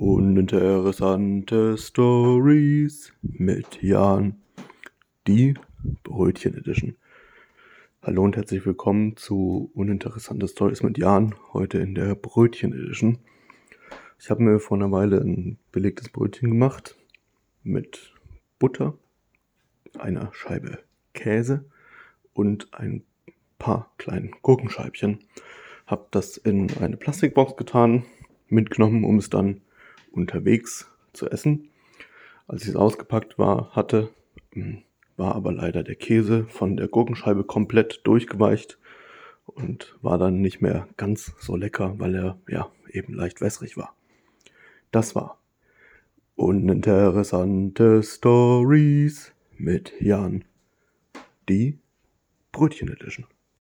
Uninteressante Stories mit Jan. Die Brötchen Edition. Hallo und herzlich willkommen zu Uninteressante Stories mit Jan. Heute in der Brötchen Edition. Ich habe mir vor einer Weile ein belegtes Brötchen gemacht mit Butter, einer Scheibe Käse und ein paar kleinen Gurkenscheibchen. Habe das in eine Plastikbox getan, mitgenommen, um es dann unterwegs zu essen. Als ich es ausgepackt war, hatte, hm, war aber leider der Käse von der Gurkenscheibe komplett durchgeweicht und war dann nicht mehr ganz so lecker, weil er ja eben leicht wässrig war. Das war uninteressante Stories mit Jan. Die Brötchen Edition.